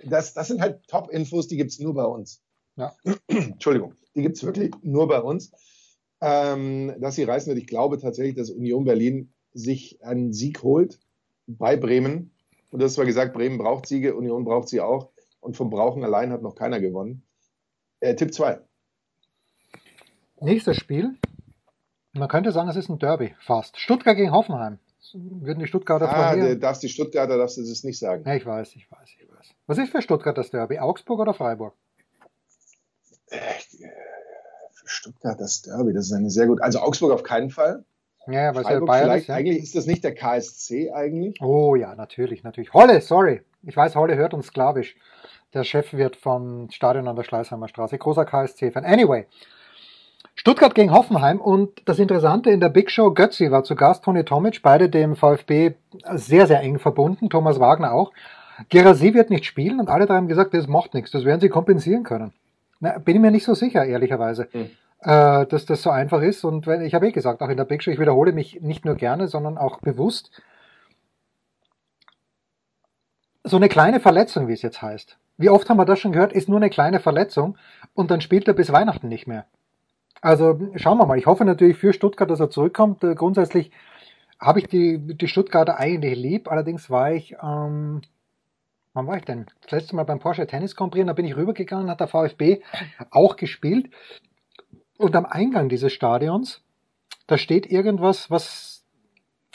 Speaker 4: Das, das sind halt Top-Infos, die gibt es nur bei uns.
Speaker 3: Ja.
Speaker 4: Entschuldigung, die gibt es wirklich nur bei uns. Ähm, dass sie reißen wird. Ich glaube tatsächlich, dass Union Berlin sich einen Sieg holt bei Bremen. Und das war gesagt, Bremen braucht Siege, Union braucht sie auch. Und vom Brauchen allein hat noch keiner gewonnen. Äh, Tipp 2.
Speaker 3: Nächstes Spiel. Man könnte sagen, es ist ein Derby fast. Stuttgart gegen Hoffenheim. Würden die Stuttgarter
Speaker 4: ah, verlieren? darfst die Stuttgarter darfst du das nicht sagen.
Speaker 3: Ja, ich weiß, ich weiß, ich weiß. Was ist für Stuttgart das Derby? Augsburg oder Freiburg?
Speaker 4: Äh, für Stuttgart das Derby, das ist eine sehr gut. Also Augsburg auf keinen Fall.
Speaker 3: Ja, weil Freiburg Bayern
Speaker 4: vielleicht, ist, ja. Eigentlich ist das nicht der KSC eigentlich?
Speaker 3: Oh ja, natürlich, natürlich. Holle, sorry. Ich weiß, Holle hört uns sklavisch. Der Chef wird vom Stadion an der Schleißheimer Straße. Großer KSC-Fan. Anyway. Stuttgart gegen Hoffenheim und das Interessante in der Big Show, Götzi war zu Gast, Toni Tomic, beide dem VfB sehr, sehr eng verbunden, Thomas Wagner auch. Gerasi wird nicht spielen und alle drei haben gesagt, das macht nichts, das werden sie kompensieren können. Na, bin ich mir nicht so sicher, ehrlicherweise. Hm. äh, dass das so einfach ist. Und ich habe eh gesagt, auch in der Big Show, ich wiederhole mich nicht nur gerne, sondern auch bewusst. So eine kleine Verletzung, wie es jetzt heißt. Wie oft haben wir das schon gehört, ist nur eine kleine Verletzung und dann spielt er bis Weihnachten nicht mehr. Also schauen wir mal. Ich hoffe natürlich für Stuttgart, dass er zurückkommt. Äh, grundsätzlich habe ich die, die Stuttgarter eigentlich lieb. Allerdings war ich, ähm, wann war ich denn? Das letzte Mal beim Porsche Tennis Prix, da bin ich rübergegangen, hat der VfB auch gespielt. Und am Eingang dieses Stadions, da steht irgendwas, was,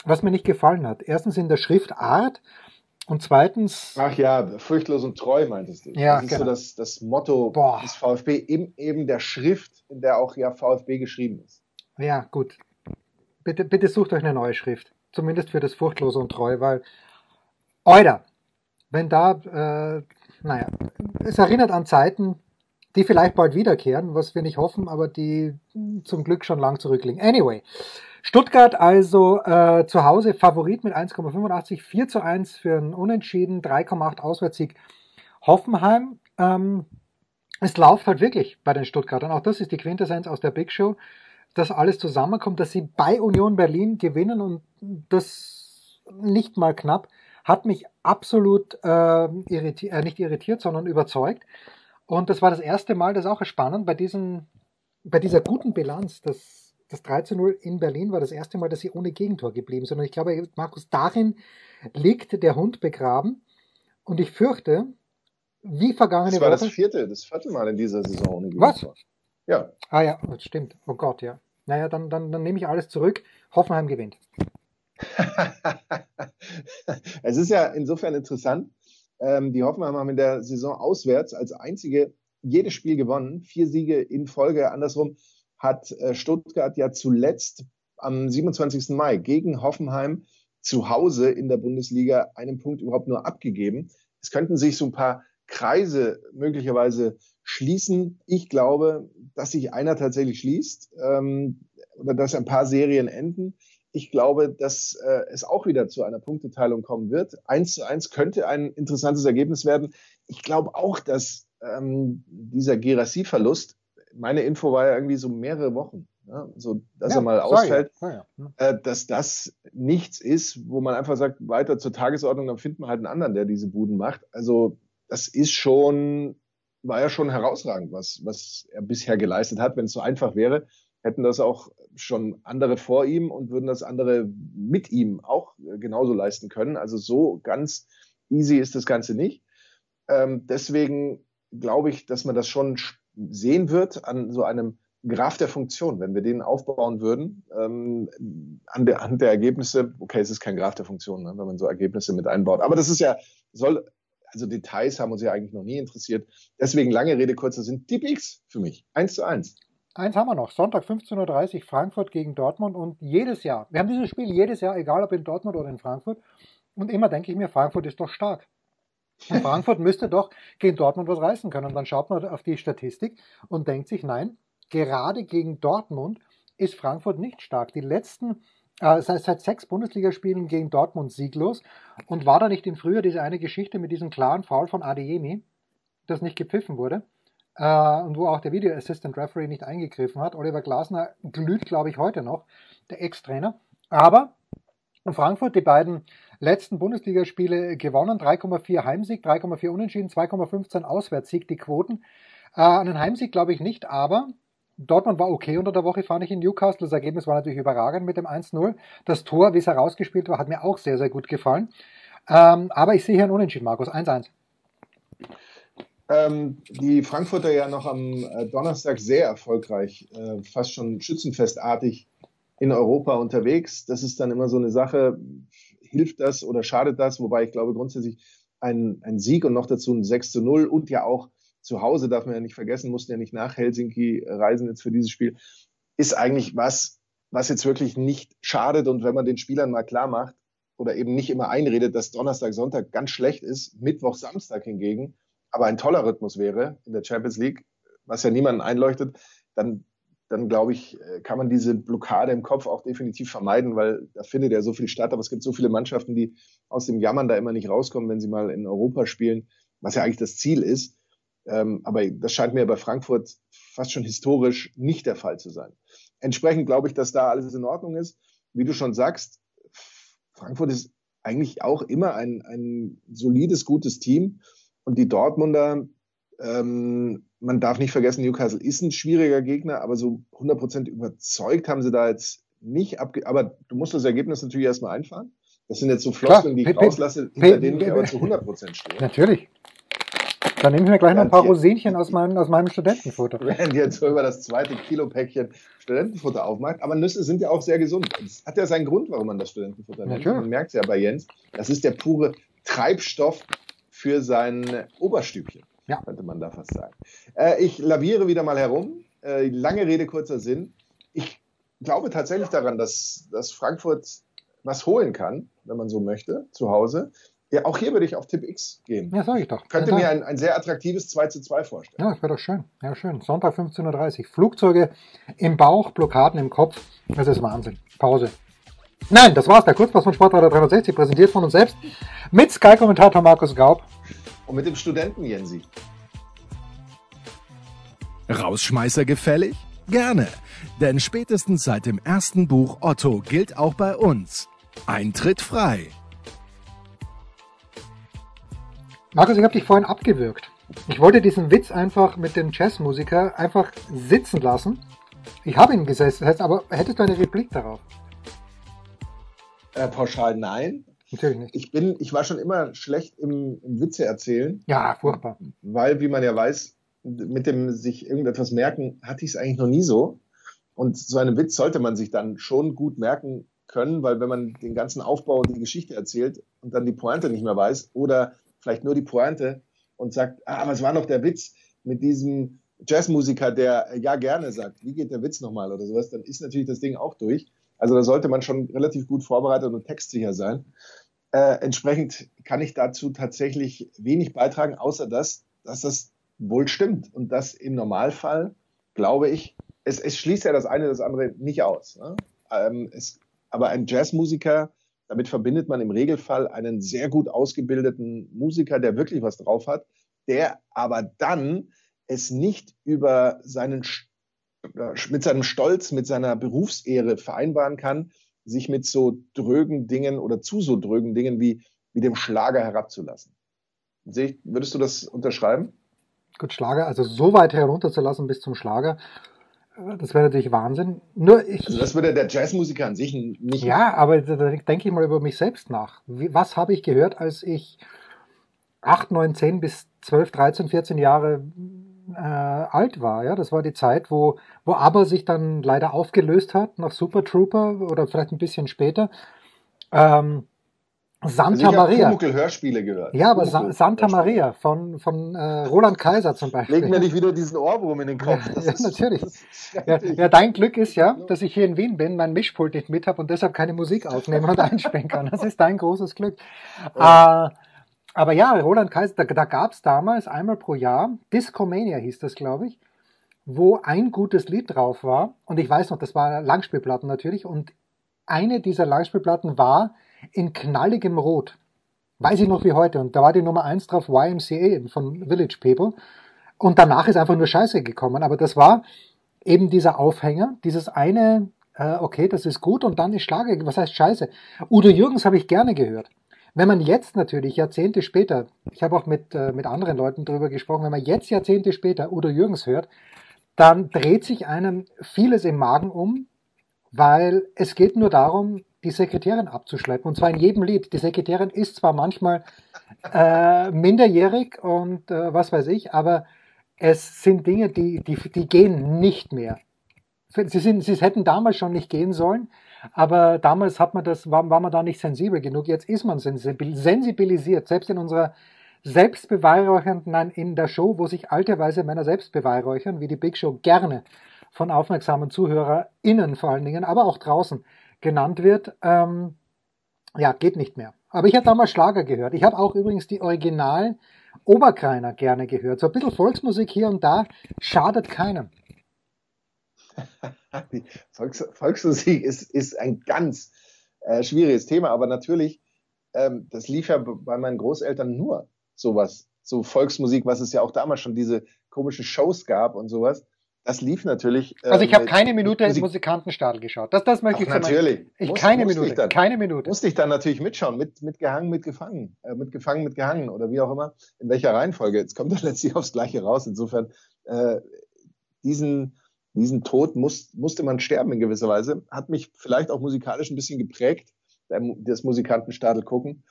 Speaker 3: was mir nicht gefallen hat. Erstens in der Schriftart und zweitens.
Speaker 4: Ach ja, furchtlos und treu meintest du.
Speaker 3: Ja,
Speaker 4: das ist genau. so das, das Motto Boah. des VfB, eben, eben der Schrift, in der auch ja VfB geschrieben ist.
Speaker 3: Ja, gut. Bitte, bitte sucht euch eine neue Schrift. Zumindest für das furchtlose und treu, weil, Euer, wenn da, äh, naja, es erinnert an Zeiten, die vielleicht bald wiederkehren, was wir nicht hoffen, aber die zum Glück schon lang zurückliegen. Anyway, Stuttgart also äh, zu Hause Favorit mit 1,85, 4 zu 1 für einen Unentschieden, 3,8 Auswärtssieg Hoffenheim. Ähm, es läuft halt wirklich bei den Stuttgartern. Auch das ist die Quintessenz aus der Big Show, dass alles zusammenkommt, dass sie bei Union Berlin gewinnen und das nicht mal knapp, hat mich absolut äh, irritiert, äh, nicht irritiert, sondern überzeugt. Und das war das erste Mal, das ist auch spannend, bei, diesen, bei dieser guten Bilanz, das, das 13-0 in Berlin war das erste Mal, dass sie ohne Gegentor geblieben sind. Und ich glaube, Markus, darin liegt der Hund begraben. Und ich fürchte, wie vergangene Woche.
Speaker 4: Das war Woche, das vierte, das vierte Mal in dieser Saison ohne
Speaker 3: Gegentor. Was?
Speaker 4: Ja.
Speaker 3: Ah ja, das stimmt. Oh Gott, ja. Naja, dann, dann, dann nehme ich alles zurück. Hoffenheim gewinnt. [LAUGHS]
Speaker 4: es ist ja insofern interessant, ähm, die Hoffenheim haben in der Saison auswärts als einzige jedes Spiel gewonnen, vier Siege in Folge. Andersrum hat äh, Stuttgart ja zuletzt am 27. Mai gegen Hoffenheim zu Hause in der Bundesliga einen Punkt überhaupt nur abgegeben. Es könnten sich so ein paar Kreise möglicherweise schließen. Ich glaube, dass sich einer tatsächlich schließt ähm, oder dass ein paar Serien enden ich glaube, dass äh, es auch wieder zu einer Punkteteilung kommen wird. Eins zu eins könnte ein interessantes Ergebnis werden. Ich glaube auch, dass ähm, dieser Gerassi-Verlust, meine Info war ja irgendwie so mehrere Wochen, ja, so dass ja, er mal ausfällt, ja. äh, dass das nichts ist, wo man einfach sagt, weiter zur Tagesordnung, dann findet man halt einen anderen, der diese Buden macht. Also das ist schon, war ja schon herausragend, was, was er bisher geleistet hat, wenn es so einfach wäre hätten das auch schon andere vor ihm und würden das andere mit ihm auch genauso leisten können. Also so ganz easy ist das Ganze nicht. Ähm, deswegen glaube ich, dass man das schon sehen wird an so einem Graph der Funktion, wenn wir den aufbauen würden, ähm, an der, an der Ergebnisse, okay, es ist kein Graph der Funktion, ne, wenn man so Ergebnisse mit einbaut. Aber das ist ja, soll, also Details haben uns ja eigentlich noch nie interessiert. Deswegen lange Rede, kurzer Sinn. Tipp X für mich. Eins zu eins.
Speaker 3: Eins haben wir noch. Sonntag 15.30 Uhr Frankfurt gegen Dortmund und jedes Jahr, wir haben dieses Spiel jedes Jahr, egal ob in Dortmund oder in Frankfurt, und immer denke ich mir, Frankfurt ist doch stark. Und Frankfurt müsste doch gegen Dortmund was reißen können. Und dann schaut man auf die Statistik und denkt sich, nein, gerade gegen Dortmund ist Frankfurt nicht stark. Die letzten, äh, seit, sechs Bundesligaspielen gegen Dortmund sieglos. Und war da nicht im Frühjahr diese eine Geschichte mit diesem klaren Foul von Adeyemi, das nicht gepfiffen wurde? äh, und wo auch der Video Assistant Referee nicht eingegriffen hat. Oliver Glasner glüht, glaube ich, heute noch, der Ex-Trainer. Aber Frankfurt die beiden letzten Bundesligaspiele gewonnen, 3,4 Heimsieg, 3,4 Unentschieden, 2,15 Auswärtssieg, die Quoten. Äh, einen Heimsieg glaube ich nicht, aber Dortmund war okay unter der Woche, fand ich in Newcastle. Das Ergebnis war natürlich überragend mit dem 1-0. Das Tor, wie es herausgespielt war, hat mir auch sehr, sehr gut gefallen. Ähm, aber ich sehe hier einen Unentschieden, Markus. 1-1
Speaker 4: ähm, die Frankfurter ja noch am äh, Donnerstag sehr erfolgreich, äh, fast schon schützenfestartig in Europa unterwegs. Das ist dann immer so eine Sache, hilft das oder schadet das? Wobei ich glaube grundsätzlich ein, ein Sieg und noch dazu ein 6 zu 0 und ja auch zu Hause, darf man ja nicht vergessen, mussten ja nicht nach Helsinki reisen jetzt für dieses Spiel, ist eigentlich was, was jetzt wirklich nicht schadet und wenn man den Spielern mal klar macht oder eben nicht immer einredet, dass Donnerstag, Sonntag ganz schlecht ist, Mittwoch, Samstag hingegen aber ein toller Rhythmus wäre in der Champions League, was ja niemanden einleuchtet, dann, dann glaube ich, äh, kann man diese Blockade im Kopf auch definitiv vermeiden, weil da findet ja so viel statt. Aber es gibt so viele Mannschaften, die aus dem Jammern da immer nicht rauskommen, wenn sie mal in Europa spielen, was ja eigentlich das Ziel ist. Ähm, aber das scheint mir bei Frankfurt fast schon historisch nicht der Fall zu sein. Entsprechend glaube ich, dass da alles in Ordnung ist. Wie du schon sagst, Frankfurt ist eigentlich auch immer ein, ein solides, gutes Team. Und die Dortmunder, ähm, man darf nicht vergessen, Newcastle ist ein schwieriger Gegner, aber so 100% überzeugt haben sie da jetzt nicht. Abge aber du musst das Ergebnis natürlich erstmal einfahren. Das sind jetzt so Floskeln, die ich rauslasse, hinter denen ich aber zu 100% stehe.
Speaker 3: Natürlich. Dann nehme ich mir gleich noch ein paar Rosinchen aus meinem, aus meinem Studentenfutter.
Speaker 4: Während jetzt so über das zweite Kilo-Päckchen Studentenfutter aufmacht. Aber Nüsse sind ja auch sehr gesund. Das hat ja seinen Grund, warum man das Studentenfutter nimmt. Man merkt es ja bei Jens. Das ist der pure Treibstoff für sein Oberstübchen, ja. könnte man da fast sagen. Äh, ich laviere wieder mal herum. Äh, lange Rede, kurzer Sinn. Ich glaube tatsächlich daran, dass, dass Frankfurt was holen kann, wenn man so möchte, zu Hause. Ja, auch hier würde ich auf Tipp X gehen.
Speaker 3: Ja, sage ich doch.
Speaker 4: Könnte
Speaker 3: ja,
Speaker 4: mir ein, ein sehr attraktives 2 zu 2 vorstellen.
Speaker 3: Ja, das wäre doch schön. Ja, schön. Sonntag 15.30 Uhr. Flugzeuge im Bauch, Blockaden im Kopf. Das ist Wahnsinn. Pause. Nein, das war's. Der Kurzpass von Sportradar 360, präsentiert von uns selbst. Mit Sky-Kommentator Markus Gaub.
Speaker 4: Und mit dem Studenten Jensi.
Speaker 2: Rausschmeißer gefällig? Gerne. Denn spätestens seit dem ersten Buch Otto gilt auch bei uns. Eintritt frei.
Speaker 3: Markus, ich habe dich vorhin abgewürgt. Ich wollte diesen Witz einfach mit dem Jazzmusiker einfach sitzen lassen. Ich habe ihn gesessen, aber hättest du eine Replik darauf?
Speaker 4: Äh, pauschal nein.
Speaker 3: Natürlich nicht.
Speaker 4: Ich bin, ich war schon immer schlecht im, im Witze erzählen.
Speaker 3: Ja, furchtbar.
Speaker 4: Weil, wie man ja weiß, mit dem sich irgendetwas merken, hatte ich es eigentlich noch nie so. Und so einen Witz sollte man sich dann schon gut merken können, weil wenn man den ganzen Aufbau und die Geschichte erzählt und dann die Pointe nicht mehr weiß oder vielleicht nur die Pointe und sagt, ah, aber es war noch der Witz mit diesem Jazzmusiker, der ja gerne sagt, wie geht der Witz nochmal oder sowas, dann ist natürlich das Ding auch durch. Also da sollte man schon relativ gut vorbereitet und textsicher sein. Äh, entsprechend kann ich dazu tatsächlich wenig beitragen, außer dass, dass das wohl stimmt und dass im Normalfall, glaube ich, es, es schließt ja das eine das andere nicht aus. Ne? Ähm, es, aber ein Jazzmusiker damit verbindet man im Regelfall einen sehr gut ausgebildeten Musiker, der wirklich was drauf hat, der aber dann es nicht über seinen, mit seinem Stolz, mit seiner Berufsehre vereinbaren kann, sich mit so drögen Dingen oder zu so drögen Dingen wie, wie dem Schlager herabzulassen. Würdest du das unterschreiben?
Speaker 3: Gut, Schlager, also so weit herunterzulassen bis zum Schlager, das wäre natürlich Wahnsinn. Nur ich,
Speaker 4: also das würde der Jazzmusiker an sich nicht.
Speaker 3: Ja, aber da denke ich mal über mich selbst nach. Was habe ich gehört, als ich 8, 9, 10 bis 12, 13, 14 Jahre äh, alt war? Ja, das war die Zeit, wo, wo ABBA sich dann leider aufgelöst hat nach Super Trooper oder vielleicht ein bisschen später. Ähm, Santa also Maria.
Speaker 4: Ich Hörspiele gehört.
Speaker 3: Ja, aber Sa Santa Maria von, von äh, Roland Kaiser zum Beispiel.
Speaker 4: Leg mir nicht wieder diesen Ohrwurm in den Kopf.
Speaker 3: ja, ist, natürlich. [LAUGHS] Ja, ja, dein Glück ist ja, dass ich hier in Wien bin, mein Mischpult nicht mit habe und deshalb keine Musik aufnehmen und [LAUGHS] einspielen kann. Das ist dein großes Glück. Ja. Äh, aber ja, Roland Kaiser, da, da gab es damals einmal pro Jahr, Discomania hieß das, glaube ich, wo ein gutes Lied drauf war. Und ich weiß noch, das war Langspielplatten natürlich. Und eine dieser Langspielplatten war in knalligem Rot. Weiß ich noch wie heute. Und da war die Nummer eins drauf, YMCA von Village People. Und danach ist einfach nur Scheiße gekommen. Aber das war eben dieser Aufhänger, dieses eine, äh, okay, das ist gut und dann ist Schlager, was heißt Scheiße? Udo Jürgens habe ich gerne gehört. Wenn man jetzt natürlich Jahrzehnte später, ich habe auch mit, äh, mit anderen Leuten darüber gesprochen, wenn man jetzt Jahrzehnte später Udo Jürgens hört, dann dreht sich einem vieles im Magen um, weil es geht nur darum, die Sekretärin abzuschleppen. Und zwar in jedem Lied. Die Sekretärin ist zwar manchmal äh, minderjährig und äh, was weiß ich, aber es sind Dinge, die, die, die gehen nicht mehr. Sie, sind, sie hätten damals schon nicht gehen sollen, aber damals hat man das, war, war man da nicht sensibel genug. Jetzt ist man sensibilisiert, selbst in unserer selbstbeweihräuchernden, nein, in der Show, wo sich alte weise Männer selbst beweihräuchern, wie die Big Show gerne von aufmerksamen ZuhörerInnen vor allen Dingen, aber auch draußen genannt wird, ähm, ja, geht nicht mehr. Aber ich habe damals Schlager gehört. Ich habe auch übrigens die Original Oberkreiner gerne gehört. So ein bisschen Volksmusik hier und da schadet keinem.
Speaker 4: Volks Volksmusik ist, ist ein ganz äh, schwieriges Thema, aber natürlich, ähm, das lief ja bei meinen Großeltern nur sowas so Volksmusik, was es ja auch damals schon diese komischen Shows gab und sowas. Das lief natürlich.
Speaker 3: Äh, also ich habe keine Minute Musik Musikantenstadel geschaut. Das, das möchte Ach, ich
Speaker 4: natürlich.
Speaker 3: Ich, Muss, keine Minute. Ich
Speaker 4: dann,
Speaker 3: keine Minute.
Speaker 4: Musste ich dann natürlich mitschauen, mit, mit gehangen, mit gefangen, äh, mit gefangen, mit gehangen oder wie auch immer, in welcher Reihenfolge. Jetzt kommt er letztlich aufs Gleiche raus. Insofern äh, diesen diesen Tod muss, musste man sterben in gewisser Weise. Hat mich vielleicht auch musikalisch ein bisschen geprägt, das Musikantenstadel gucken.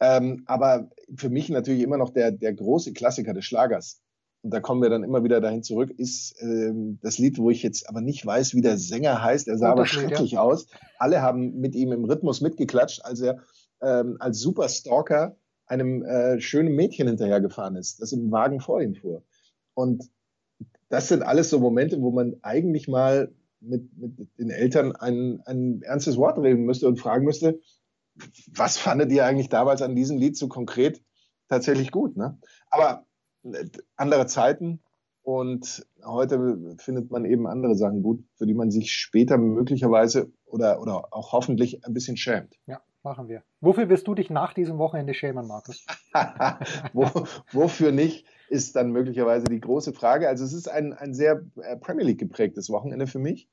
Speaker 4: Ähm, aber für mich natürlich immer noch der, der große Klassiker des Schlagers. Und da kommen wir dann immer wieder dahin zurück, ist ähm, das Lied, wo ich jetzt aber nicht weiß, wie der Sänger heißt. Er sah aber schrecklich ja. aus. Alle haben mit ihm im Rhythmus mitgeklatscht, als er ähm, als Superstalker einem äh, schönen Mädchen hinterhergefahren ist, das im Wagen vor ihm fuhr. Und das sind alles so Momente, wo man eigentlich mal mit, mit den Eltern ein, ein ernstes Wort reden müsste und fragen müsste, was fandet ihr eigentlich damals an diesem Lied so konkret tatsächlich gut? Ne? Aber äh, andere Zeiten und heute findet man eben andere Sachen gut, für die man sich später möglicherweise oder, oder auch hoffentlich ein bisschen schämt.
Speaker 3: Ja, machen wir. Wofür wirst du dich nach diesem Wochenende schämen, Markus? [LAUGHS]
Speaker 4: Wo, wofür nicht, ist dann möglicherweise die große Frage. Also es ist ein, ein sehr äh, Premier League geprägtes Wochenende für mich.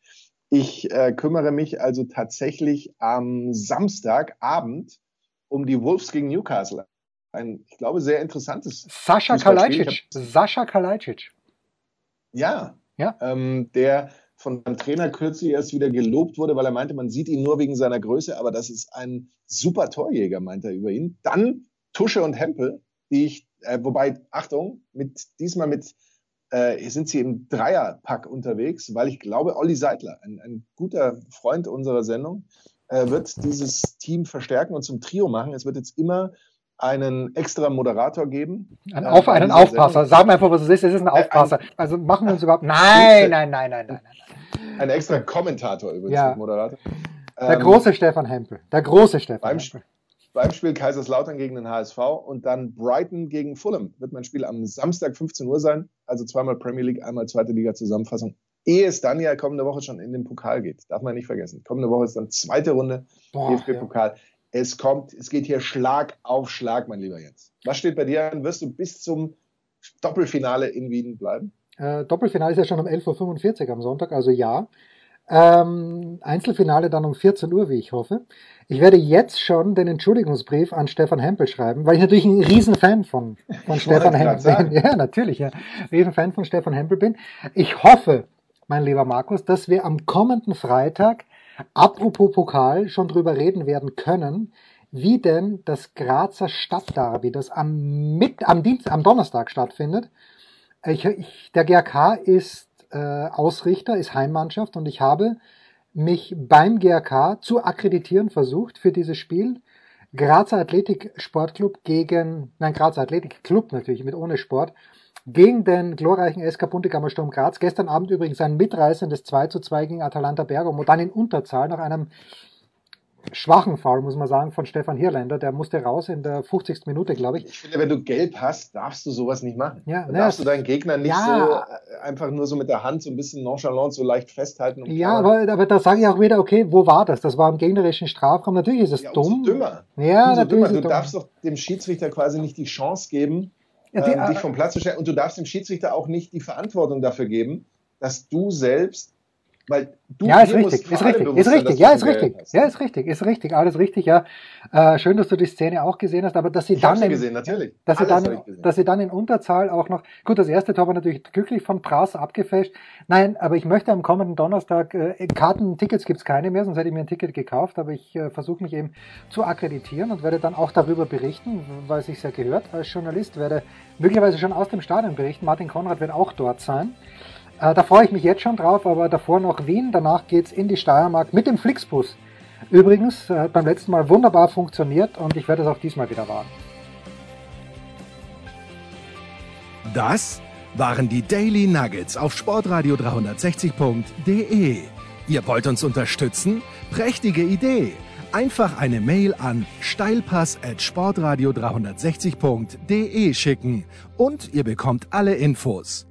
Speaker 4: Ich äh, kümmere mich also tatsächlich am Samstagabend um die Wolves gegen Newcastle. Ein, ich glaube, sehr interessantes.
Speaker 3: Sascha Kalajdzic. Sascha Kalajdzic.
Speaker 4: Ja. ja. Ähm, der von einem Trainer kürzlich erst wieder gelobt wurde, weil er meinte, man sieht ihn nur wegen seiner Größe, aber das ist ein super Torjäger, meint er über ihn. Dann Tusche und Hempel, die ich, äh, wobei, Achtung, mit diesmal mit äh, sind sie im Dreierpack unterwegs, weil ich glaube, Olli Seidler, ein, ein guter Freund unserer Sendung, äh, wird dieses Team verstärken und zum Trio machen. Es wird jetzt immer einen extra Moderator geben.
Speaker 3: Ein Auf, äh, einen Aufpasser. Sendung. Sag mir einfach, was es ist. Es ist ein Aufpasser. Ein, also machen wir uns überhaupt. [LAUGHS] Nein, nein, nein, nein, nein,
Speaker 4: nein. Ein extra Kommentator übrigens,
Speaker 3: ja. Moderator. Der ähm, große Stefan Hempel. Der große Stefan
Speaker 4: beim,
Speaker 3: Hempel
Speaker 4: beim Spiel Kaiserslautern gegen den HSV und dann Brighton gegen Fulham wird mein Spiel am Samstag 15 Uhr sein. Also zweimal Premier League, einmal zweite Liga Zusammenfassung. Ehe es dann ja kommende Woche schon in den Pokal geht. Darf man nicht vergessen. Kommende Woche ist dann zweite Runde DFB-Pokal. Ja. Es kommt, es geht hier Schlag auf Schlag, mein lieber Jens. Was steht bei dir an? Wirst du bis zum Doppelfinale in Wien bleiben?
Speaker 3: Äh, Doppelfinale ist ja schon um 11.45 Uhr am Sonntag, also ja. Ähm, Einzelfinale dann um 14 Uhr, wie ich hoffe. Ich werde jetzt schon den Entschuldigungsbrief an Stefan Hempel schreiben, weil ich natürlich ein Riesenfan von, von Stefan Hempel bin. Ja, natürlich, ja. Riesenfan von Stefan Hempel bin. Ich hoffe, mein lieber Markus, dass wir am kommenden Freitag, apropos Pokal, schon drüber reden werden können, wie denn das Grazer Stadtderby, das am, mit, am, Dienst, am Donnerstag stattfindet. Ich, ich, der GRK ist äh, Ausrichter, ist Heimmannschaft und ich habe mich beim GRK zu akkreditieren versucht für dieses Spiel. Grazer Athletik Sportclub gegen, nein, Grazer Athletik Club natürlich mit ohne Sport, gegen den glorreichen SK Buntegammer Sturm Graz. Gestern Abend übrigens ein mitreißendes 2 zu 2 gegen Atalanta Bergamo und dann in Unterzahl nach einem schwachen Foul, muss man sagen, von Stefan Hirländer. Der musste raus in der 50. Minute, glaube ich.
Speaker 4: Ich finde, wenn du gelb hast, darfst du sowas nicht machen. Ja, ne, darfst du deinen Gegner nicht ja, so äh, einfach nur so mit der Hand so ein bisschen nonchalant so leicht festhalten.
Speaker 3: ja, aber, aber da sage ich auch wieder, okay, wo war das? Das war im gegnerischen Strafraum. Natürlich ist es ja, dumm.
Speaker 4: dümmer.
Speaker 3: Ja, umso
Speaker 4: natürlich. Dümmer. Du darfst doch dem Schiedsrichter quasi nicht die Chance geben, ja, die, ähm, dich vom Platz zu stellen. Und du darfst dem Schiedsrichter auch nicht die Verantwortung dafür geben, dass du selbst weil du
Speaker 3: ja, ist richtig, ist richtig, ist richtig, ja, ist richtig, ja, ist richtig, ist richtig, alles richtig, ja. Äh, schön, dass du die Szene auch gesehen hast, aber dass sie
Speaker 4: ich
Speaker 3: dann,
Speaker 4: sie gesehen, natürlich.
Speaker 3: dass sie dann, dass sie dann in Unterzahl auch noch, gut, das erste Tor war natürlich glücklich von Prass abgefälscht. Nein, aber ich möchte am kommenden Donnerstag, äh, Karten, Tickets gibt's keine mehr, sonst hätte ich mir ein Ticket gekauft, aber ich äh, versuche mich eben zu akkreditieren und werde dann auch darüber berichten, weil es sich ja gehört als Journalist, werde möglicherweise schon aus dem Stadion berichten. Martin Konrad wird auch dort sein. Äh, da freue ich mich jetzt schon drauf, aber davor noch Wien. Danach geht es in die Steiermark mit dem Flixbus. Übrigens, äh, beim letzten Mal wunderbar funktioniert und ich werde es auch diesmal wieder wagen.
Speaker 2: Das waren die Daily Nuggets auf sportradio 360.de. Ihr wollt uns unterstützen? Prächtige Idee! Einfach eine Mail an steilpass at sportradio 360.de schicken und ihr bekommt alle Infos.